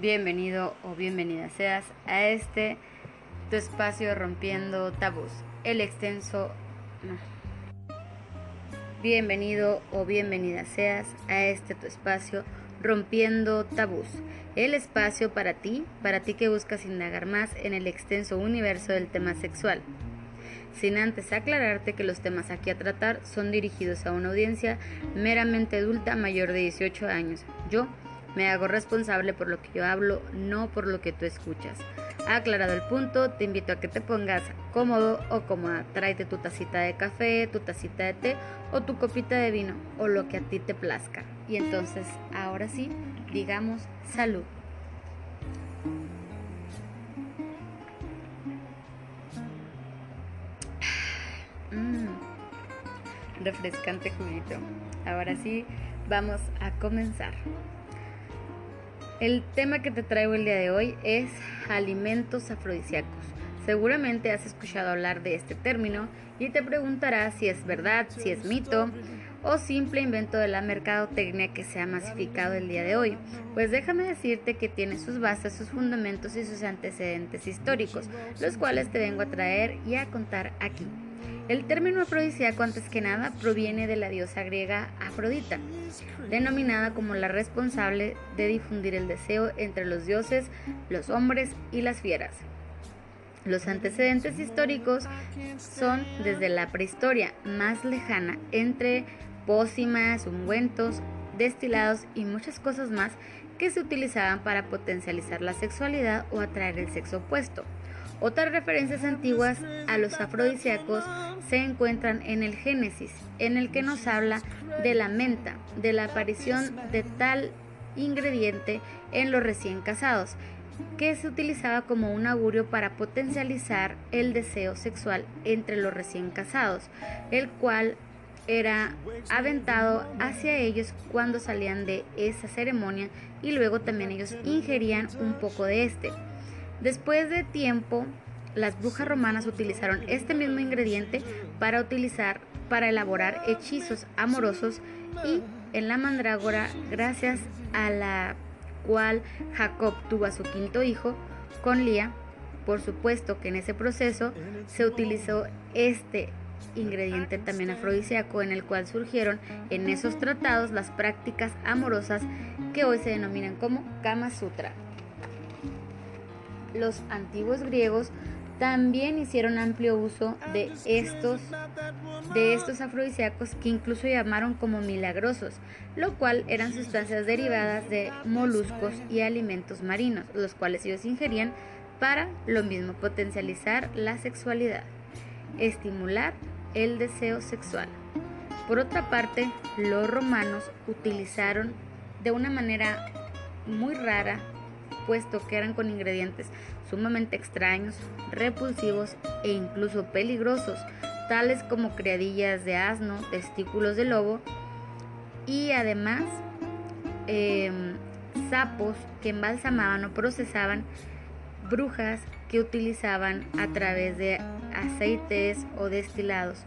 Bienvenido o bienvenida seas a este tu espacio rompiendo tabús, el extenso... Bienvenido o bienvenida seas a este tu espacio rompiendo tabús, el espacio para ti, para ti que buscas indagar más en el extenso universo del tema sexual. Sin antes aclararte que los temas aquí a tratar son dirigidos a una audiencia meramente adulta mayor de 18 años. Yo me hago responsable por lo que yo hablo, no por lo que tú escuchas. Aclarado el punto, te invito a que te pongas cómodo o cómoda. Tráete tu tacita de café, tu tacita de té o tu copita de vino o lo que a ti te plazca. Y entonces, ahora sí, digamos salud. Mm, refrescante juguito. Ahora sí, vamos a comenzar. El tema que te traigo el día de hoy es alimentos afrodisíacos. Seguramente has escuchado hablar de este término y te preguntarás si es verdad, si es mito o simple invento de la mercadotecnia que se ha masificado el día de hoy. Pues déjame decirte que tiene sus bases, sus fundamentos y sus antecedentes históricos, los cuales te vengo a traer y a contar aquí. El término afrodisíaco antes que nada proviene de la diosa griega Afrodita, denominada como la responsable de difundir el deseo entre los dioses, los hombres y las fieras. Los antecedentes históricos son desde la prehistoria más lejana, entre pócimas, ungüentos, destilados y muchas cosas más que se utilizaban para potencializar la sexualidad o atraer el sexo opuesto. Otras referencias antiguas a los afrodisíacos se encuentran en el Génesis, en el que nos habla de la menta, de la aparición de tal ingrediente en los recién casados, que se utilizaba como un augurio para potencializar el deseo sexual entre los recién casados, el cual era aventado hacia ellos cuando salían de esa ceremonia y luego también ellos ingerían un poco de este. Después de tiempo, las brujas romanas utilizaron este mismo ingrediente para utilizar para elaborar hechizos amorosos y en la mandrágora, gracias a la cual Jacob tuvo a su quinto hijo con Lía, por supuesto que en ese proceso se utilizó este ingrediente también afrodisíaco en el cual surgieron en esos tratados las prácticas amorosas que hoy se denominan como Kama Sutra los antiguos griegos también hicieron amplio uso de estos, de estos afrodisíacos que incluso llamaron como milagrosos, lo cual eran sustancias derivadas de moluscos y alimentos marinos, los cuales ellos ingerían para lo mismo potencializar la sexualidad, estimular el deseo sexual. Por otra parte, los romanos utilizaron de una manera muy rara puesto que eran con ingredientes sumamente extraños, repulsivos e incluso peligrosos, tales como criadillas de asno, testículos de lobo y además em, sapos que embalsamaban o procesaban, brujas que utilizaban a través de aceites o destilados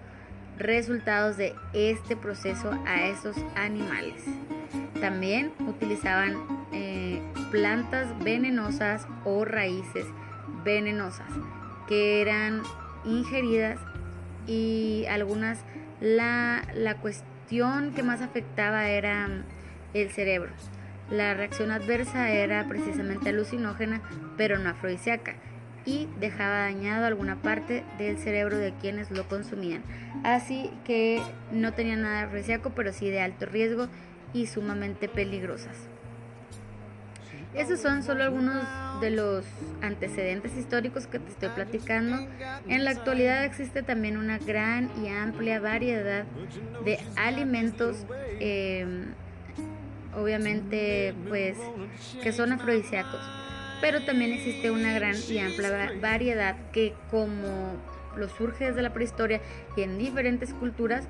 resultados de este proceso a esos animales. También utilizaban eh, plantas venenosas o raíces venenosas que eran ingeridas y algunas la, la cuestión que más afectaba era el cerebro. La reacción adversa era precisamente alucinógena, pero no afrodisíaca y dejaba dañado alguna parte del cerebro de quienes lo consumían. Así que no tenía nada afrodisíaco, pero sí de alto riesgo y sumamente peligrosas. Esos son solo algunos de los antecedentes históricos que te estoy platicando. En la actualidad existe también una gran y amplia variedad de alimentos, em, obviamente, pues, que son afrodisíacos pero también existe una gran y amplia variedad que como lo surge desde la prehistoria y en diferentes culturas,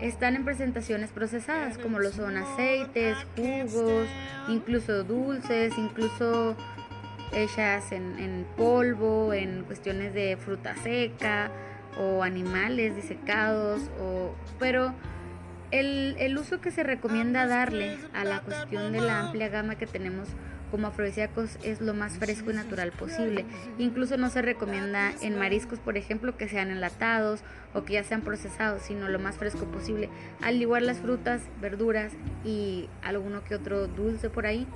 están en presentaciones procesadas, como lo son aceites, jugos, incluso dulces, incluso hechas en, polvo, en cuestiones de fruta seca o animales disecados, o, pero el, el uso que se recomienda darle a la cuestión de la amplia gama que tenemos como afrodisíacos es lo más fresco y natural posible. Incluso no se recomienda en mariscos, por ejemplo, que sean enlatados o que ya sean procesados, sino lo más fresco posible. Al igual las frutas, verduras y alguno que otro dulce por ahí.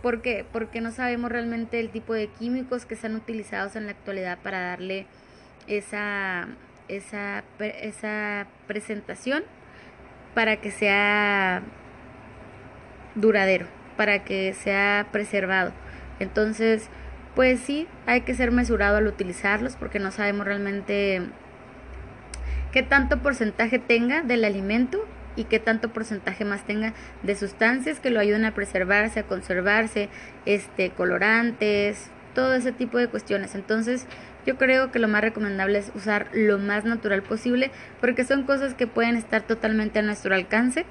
¿Por qué? Porque no sabemos realmente el tipo de químicos que están utilizados en la actualidad para darle esa, esa, esa presentación para que sea duradero, para que sea preservado. Entonces, pues sí, hay que ser mesurado al utilizarlos porque no sabemos realmente qué tanto porcentaje tenga del alimento y qué tanto porcentaje más tenga de sustancias que lo ayuden a preservarse, a conservarse, este colorantes, todo ese tipo de cuestiones. Entonces, yo creo que lo más recomendable es usar lo más natural posible porque son cosas que pueden estar totalmente a nuestro alcance.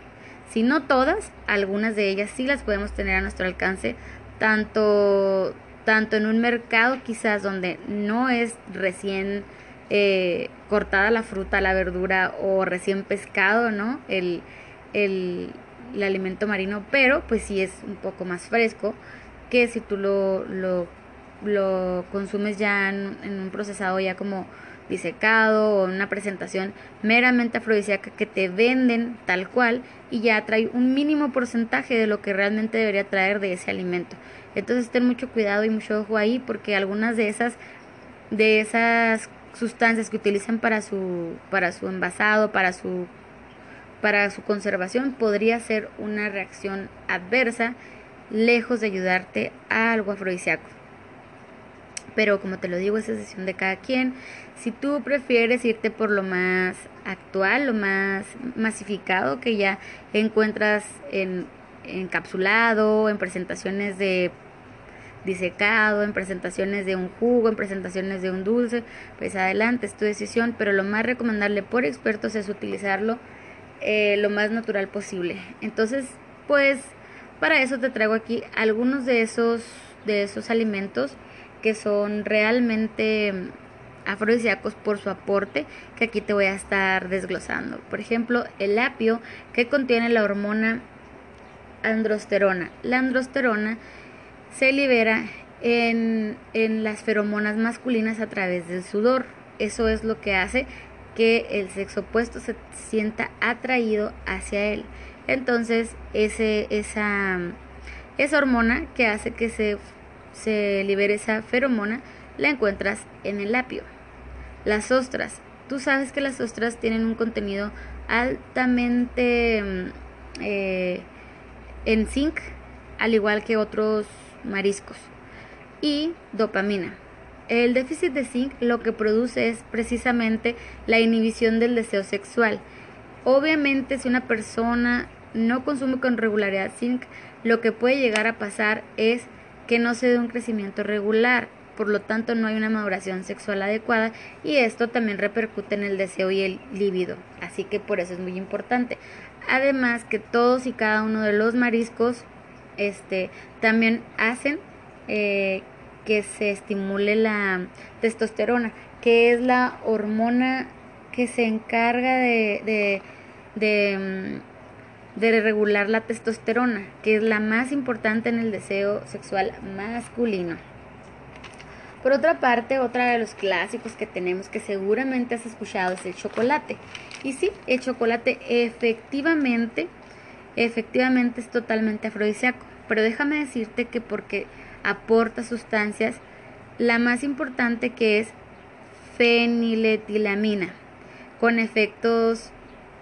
Si no todas, algunas de ellas sí las podemos tener a nuestro alcance, tanto, tanto en un mercado quizás donde no es recién eh, cortada la fruta, la verdura o recién pescado, ¿no? El, el, el, alimento marino, pero pues sí es un poco más fresco que si tú lo, lo lo consumes ya en, un procesado ya como disecado o una presentación meramente afrodisíaca que te venden tal cual y ya trae un mínimo porcentaje de lo que realmente debería traer de ese alimento. Entonces ten mucho cuidado y mucho ojo ahí porque algunas de esas de esas sustancias que utilizan para su para su envasado, para su para su conservación podría ser una reacción adversa lejos de ayudarte a algo afrodisíaco pero como te lo digo, es decisión de cada quien. Si tú prefieres irte por lo más actual, lo más masificado que ya encuentras en encapsulado, en presentaciones de disecado, en presentaciones de un jugo, en presentaciones de un dulce, pues adelante, es tu decisión, pero lo más recomendable por expertos es utilizarlo eh, lo más natural posible. Entonces, pues para eso te traigo aquí algunos de esos de esos alimentos que son realmente afrodisíacos por su aporte que aquí te voy a estar desglosando. Por ejemplo, el apio que contiene la hormona androsterona. La androsterona se libera en, en, las feromonas masculinas a través del sudor. Eso es lo que hace que el sexo opuesto se sienta atraído hacia él. Entonces, ese, esa, esa hormona que hace que se se libera esa feromona, la encuentras en el apio. Las ostras. Tú sabes que las ostras tienen un contenido altamente mm, eh, en zinc, al igual que otros mariscos. Y dopamina. El déficit de zinc lo que produce es precisamente la inhibición del deseo sexual. Obviamente si una persona no consume con regularidad zinc, lo que puede llegar a pasar es que no se dé un crecimiento regular, por lo tanto no hay una maduración sexual adecuada y esto también repercute en el deseo y el líbido, así que por eso es muy importante. Además que todos y cada uno de los mariscos este, también hacen eh, que se estimule la testosterona, que es la hormona que se encarga de, mm, de regular la testosterona, que es la más importante en el deseo sexual masculino. Por otra parte, otra de los clásicos que tenemos que seguramente has escuchado es el chocolate. Y sí, el chocolate efectivamente, efectivamente es totalmente afrodisíaco. Pero déjame decirte que porque aporta sustancias, la más importante que es feniletilamina, con efectos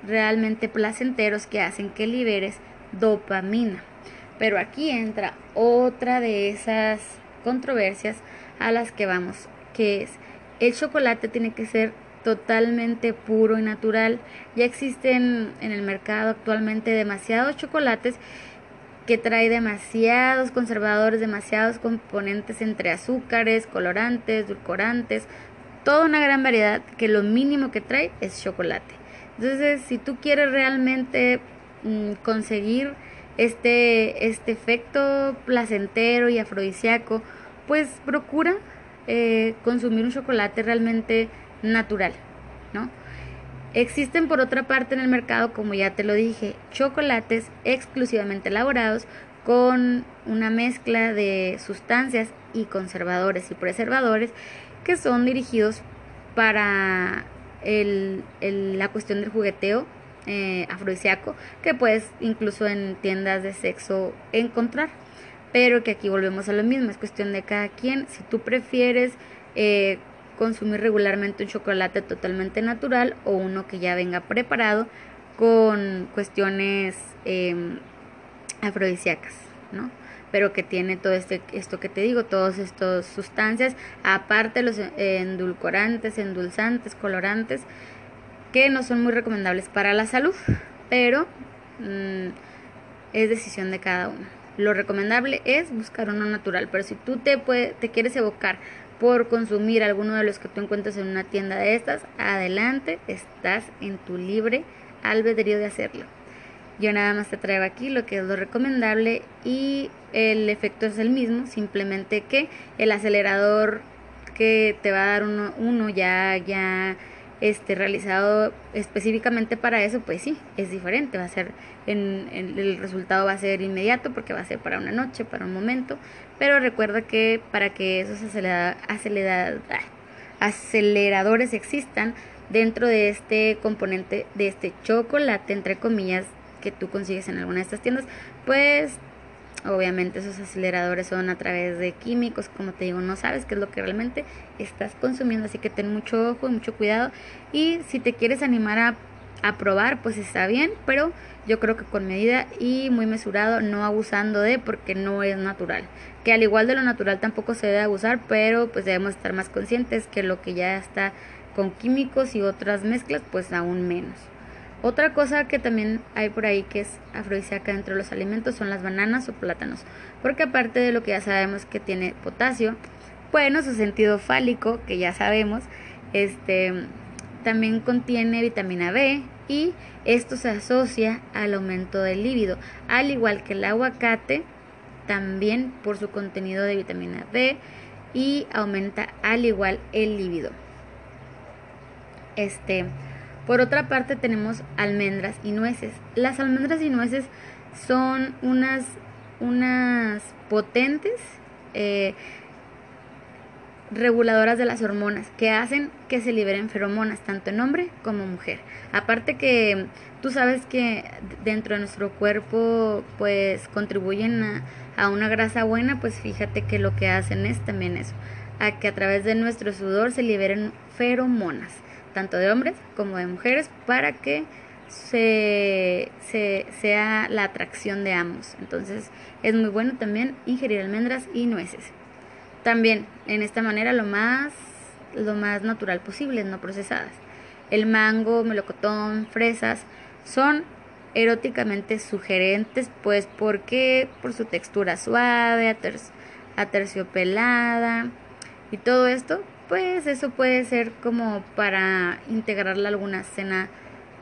realmente placenteros que hacen que liberes dopamina. Pero aquí entra otra de esas controversias a las que vamos, que es el chocolate tiene que ser totalmente puro y natural. Ya existen en el mercado actualmente demasiados chocolates que trae demasiados conservadores, demasiados componentes entre azúcares, colorantes, dulcorantes, toda una gran variedad que lo mínimo que trae es chocolate. Entonces, si tú quieres realmente mm, conseguir este, este efecto placentero y afrodisíaco, pues procura eh, consumir un chocolate realmente natural, ¿no? Existen por otra parte en el mercado, como ya te lo dije, chocolates exclusivamente elaborados con una mezcla de sustancias y conservadores y preservadores que son dirigidos para la cuestión del jugueteo eh, afrodisíaco que puedes incluso en tiendas de sexo encontrar. Pero que aquí volvemos a lo mismo, es cuestión de cada quien. Si tú prefieres eh, consumir regularmente un chocolate totalmente natural o uno que ya venga preparado con cuestiones eh, afrodisíacas, ¿no? Pero que tiene todo este, esto que te digo, todas estas sustancias, aparte los endulcorantes, endulzantes, colorantes, que no son muy recomendables para la salud, pero mm, es decisión de cada uno. Lo recomendable es buscar uno natural, pero si tú te, te quieres evocar por consumir alguno de los que tú encuentres en una tienda de estas, adelante, estás en tu libre albedrío de hacerlo. Yo nada más te traigo aquí lo que es lo recomendable y el efecto es el mismo, simplemente que el acelerador que te va a dar uno, uno ya, ya este, realizado específicamente para eso, pues sí, es diferente, va a ser, en, el resultado va a ser inmediato porque va a ser para una noche, para un momento, pero recuerda que para que esos aceleradores existan dentro de este componente, de este chocolate, entre comillas, que tú consigues en alguna de estas tiendas, pues obviamente esos aceleradores son a través de químicos, como te digo, no sabes qué es lo que realmente estás consumiendo, así que ten mucho ojo y mucho cuidado. Y si te quieres animar a, probar, pues está bien, pero yo creo que con medida y muy mesurado, no abusando de porque no es natural. Que al igual de lo natural tampoco se debe abusar, pero pues debemos estar más conscientes que lo que ya está con químicos y otras mezclas, pues aún menos. Otra cosa que también hay por ahí que es afrodisíaca dentro de los alimentos son las bananas o plátanos, porque aparte de lo que ya sabemos que tiene potasio, bueno, su sentido fálico, que ya sabemos, este también contiene vitamina B y esto se asocia al aumento del líbido, al igual que el aguacate, también por su contenido de vitamina B y aumenta al igual el líbido. Este, por otra parte tenemos almendras y nueces. Las almendras y nueces son unas, unas potentes eh, reguladoras de las hormonas que hacen que se liberen feromonas tanto en hombre como mujer. Aparte que tú sabes que dentro de nuestro cuerpo pues contribuyen a, a una grasa buena, pues fíjate que lo que hacen es también eso, a que a través de nuestro sudor se liberen feromonas tanto de hombres como de mujeres, para que se, sea la atracción de ambos. Entonces es muy bueno también ingerir almendras y nueces. También en esta manera lo más, lo más natural posible, no procesadas. El mango, melocotón, fresas son eróticamente sugerentes, pues porque por su textura suave, aterciopelada y todo esto, pues eso puede ser como para integrarla alguna cena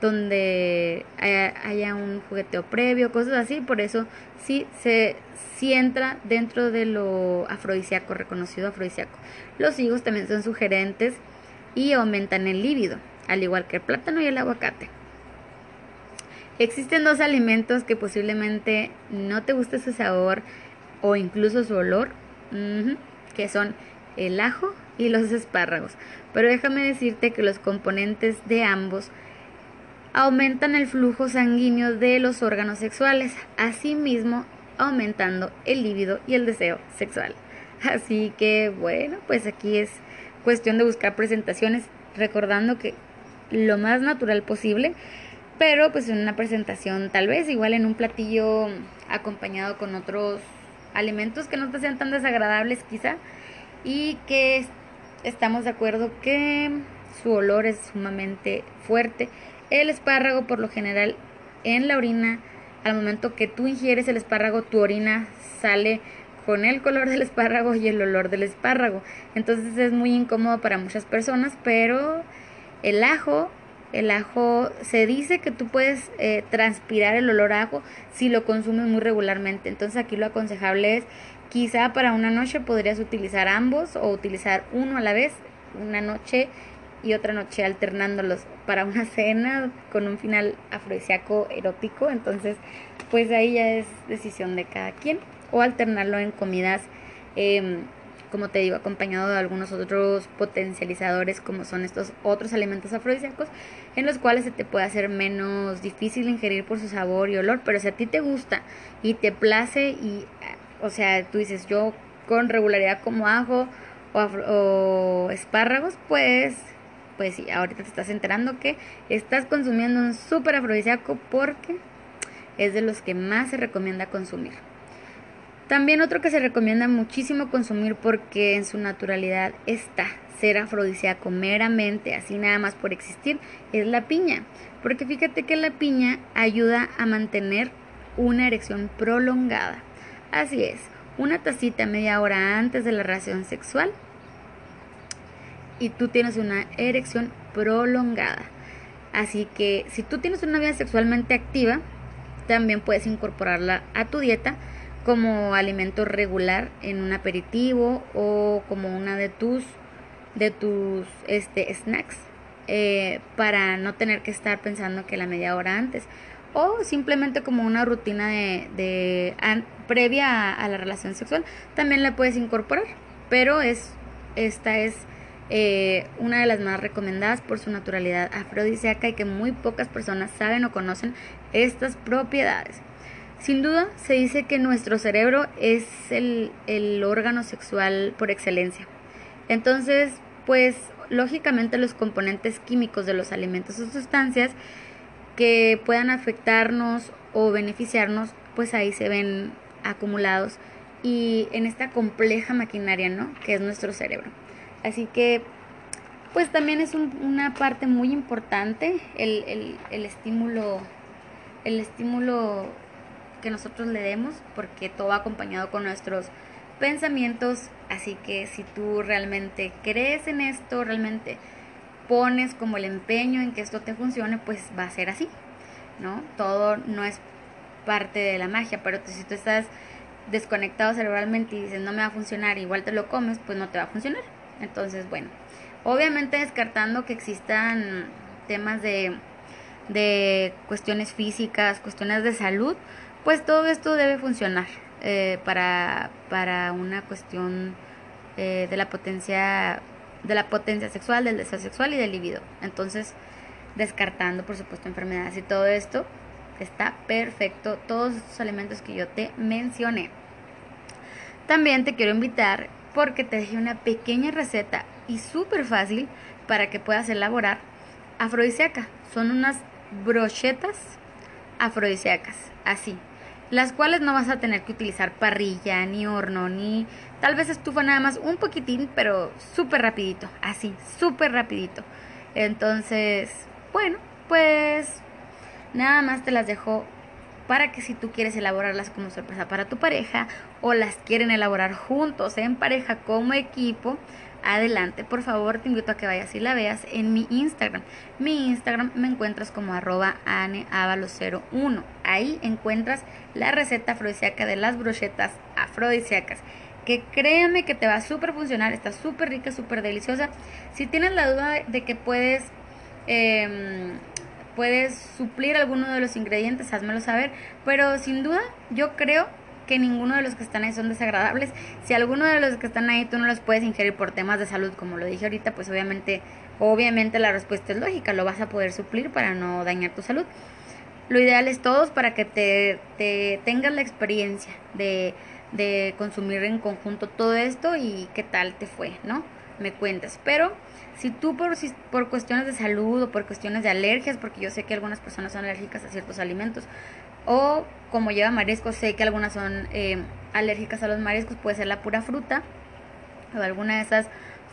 donde haya, un jugueteo previo, cosas así, por eso sí se sí entra dentro de lo afrodisíaco, reconocido afrodisíaco. Los higos también son sugerentes y aumentan el líbido, al igual que el plátano y el aguacate. Existen dos alimentos que posiblemente no te guste su sabor o incluso su olor, que son el ajo y los espárragos. Pero déjame decirte que los componentes de ambos aumentan el flujo sanguíneo de los órganos sexuales, asimismo aumentando el líbido y el deseo sexual. Así que bueno, pues aquí es cuestión de buscar presentaciones, recordando que lo más natural posible, pero pues en una presentación tal vez igual en un platillo acompañado con otros alimentos que no te sean tan desagradables quizá y que estamos de acuerdo que su olor es sumamente fuerte. El espárrago por lo general en la orina, al momento que tú ingieres el espárrago, tu orina sale con el color del espárrago y el olor del espárrago. Entonces es muy incómodo para muchas personas, pero el ajo, el ajo, se dice que tú puedes eh, transpirar el olor ajo si lo consumes muy regularmente. Entonces aquí lo aconsejable es Quizá para una noche podrías utilizar ambos o utilizar uno a la vez, una noche y otra noche alternándolos para una cena con un final afrodisíaco erótico. Entonces, pues ahí ya es decisión de cada quien. O alternarlo en comidas, em, como te digo, acompañado de algunos otros potencializadores como son estos otros alimentos afrodisíacos, en los cuales se te puede hacer menos difícil ingerir por su sabor y olor. Pero si a ti te gusta y te place y, o sea, tú dices, yo con regularidad como ajo o, o espárragos, pues pues sí, ahorita te estás enterando que estás consumiendo un súper afrodisíaco porque es de los que más se recomienda consumir. También otro que se recomienda muchísimo consumir porque en su naturalidad está ser afrodisíaco meramente, así nada más por existir, es la piña. Porque fíjate que la piña ayuda a mantener una erección prolongada. Así es, una tacita media hora antes de la relación sexual y tú tienes una erección prolongada. Así que si tú tienes una vida sexualmente activa, también puedes incorporarla a tu dieta como alimento regular en un aperitivo o como una de tus de tus este snacks eh, para no tener que estar pensando que la media hora antes o simplemente como una rutina de, de previa a, a, la relación sexual también la puedes incorporar pero es esta es eh, una de las más recomendadas por su naturalidad afrodisíaca y que muy pocas personas saben o conocen estas propiedades. Sin duda, se dice que nuestro cerebro es el, el órgano sexual por excelencia. Entonces, pues lógicamente los componentes químicos de los alimentos o sustancias que puedan afectarnos o beneficiarnos, pues ahí se ven acumulados y en esta compleja maquinaria, ¿no? Que es nuestro cerebro. Así que, pues también es una parte muy importante el, el, estímulo, el estímulo que nosotros le demos, porque todo va acompañado con nuestros pensamientos. Así que si tú realmente crees en esto, realmente pones como el empeño en que esto te funcione, pues va a ser así, ¿no? Todo no es parte de la magia, pero si tú estás desconectado cerebralmente y dices no me va a funcionar, igual te lo comes, pues no te va a funcionar. Entonces, bueno, obviamente descartando que existan temas de, de cuestiones físicas, cuestiones de salud, pues todo esto debe funcionar eh, para, para una cuestión eh, de la potencia de la potencia sexual, del deseo sexual y del libido. Entonces, descartando, por supuesto, enfermedades y todo esto, está perfecto. Todos estos alimentos que yo te mencioné. También te quiero invitar porque te dejé una pequeña receta y súper fácil para que puedas elaborar afrodisíaca. Son unas brochetas afrodisíacas, así, las cuales no vas a tener que utilizar parrilla, ni horno, ni tal vez estufa nada más un poquitín, pero súper rapidito, así, súper rapidito. Entonces, bueno, pues nada más te las dejo para que si tú quieres elaborarlas como sorpresa para tu pareja o las quieren elaborar juntos en pareja como equipo, adelante. Por favor, te invito a que vayas y la veas en mi Instagram. Mi Instagram me encuentras como arroba aneavalo01. Ahí encuentras la receta afrodisíaca de las brochetas afrodisíacas. Que créeme que te va a súper funcionar, está súper rica, súper deliciosa. Si tienes la duda de que puedes eh, puedes suplir alguno de los ingredientes, házmelo saber. Pero sin duda, yo creo que ninguno de los que están ahí son desagradables. Si alguno de los que están ahí tú no los puedes ingerir por temas de salud, como lo dije ahorita, pues obviamente, obviamente la respuesta es lógica, lo vas a poder suplir para no dañar tu salud. Lo ideal es todos para que te, te tengas la experiencia de, consumir en conjunto todo esto y qué tal te fue, ¿no? Me cuentas. Pero si tú por cuestiones de salud o por cuestiones de alergias, porque yo sé que algunas personas son alérgicas a ciertos alimentos, o como lleva mariscos, sé que algunas son eh, alérgicas a los mariscos, puede ser la pura fruta, o alguna de esas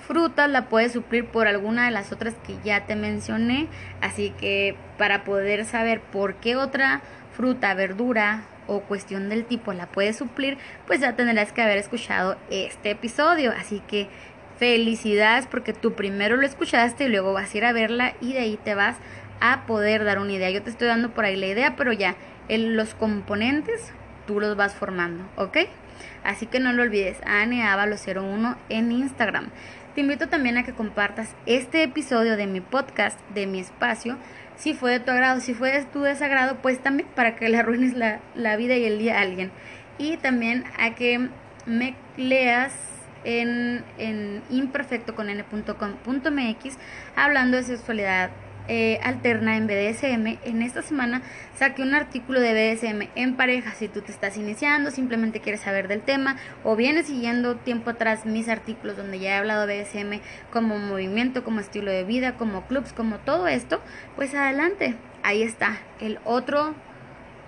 frutas la puedes suplir por alguna de las otras que ya te mencioné. Así que para poder saber por qué otra fruta, verdura o cuestión del tipo la puedes suplir, pues ya tendrás que haber escuchado este episodio. Así que Felicidades porque tú primero lo escuchaste y luego vas a ir a verla y de ahí te vas a poder dar una idea. Yo te estoy dando por ahí la idea, pero ya en los componentes tú los vas formando, ¿ok? Así que no lo olvides, aneavalo01 en Instagram. Te invito también a que compartas este episodio de mi podcast, de mi espacio, si fue de tu agrado, si fue de tu desagrado, pues también para que le arruines la, la vida y el día a alguien. Y también a que me leas en, en imperfectoconn.com.mx hablando de sexualidad eh, alterna en BDSM. En esta semana saqué un artículo de BDSM en pareja. Si tú te estás iniciando, simplemente quieres saber del tema o vienes siguiendo tiempo atrás mis artículos donde ya he hablado de BDSM como movimiento, como estilo de vida, como clubs, como todo esto, pues adelante. Ahí está el otro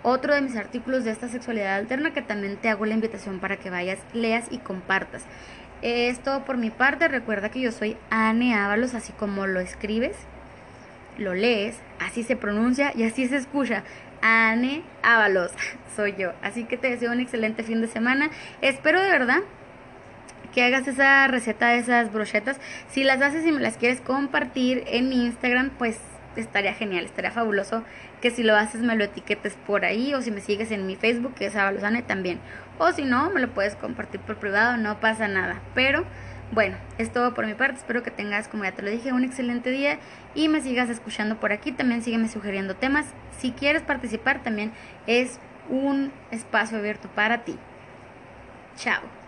otro de mis artículos de esta sexualidad alterna que también te hago la invitación para que vayas, leas y compartas. Es todo por mi parte. Recuerda que yo soy Anne Ábalos, así como lo escribes, lo lees, así se pronuncia y así se escucha. Anne Ábalos, soy yo. Así que te deseo un excelente fin de semana. Espero de verdad que hagas esa receta de esas brochetas. Si las haces y me las quieres compartir en mi Instagram, pues estaría genial, estaría fabuloso que si lo haces me lo etiquetes por ahí o si me sigues en mi Facebook que es Abalosane también. O si no, me lo puedes compartir por privado, no pasa nada. Pero bueno, es todo por mi parte. Espero que tengas, como ya te lo dije, un excelente día y me sigas escuchando por aquí. También sígueme sugiriendo temas. Si quieres participar, también es un espacio abierto para ti. Chao.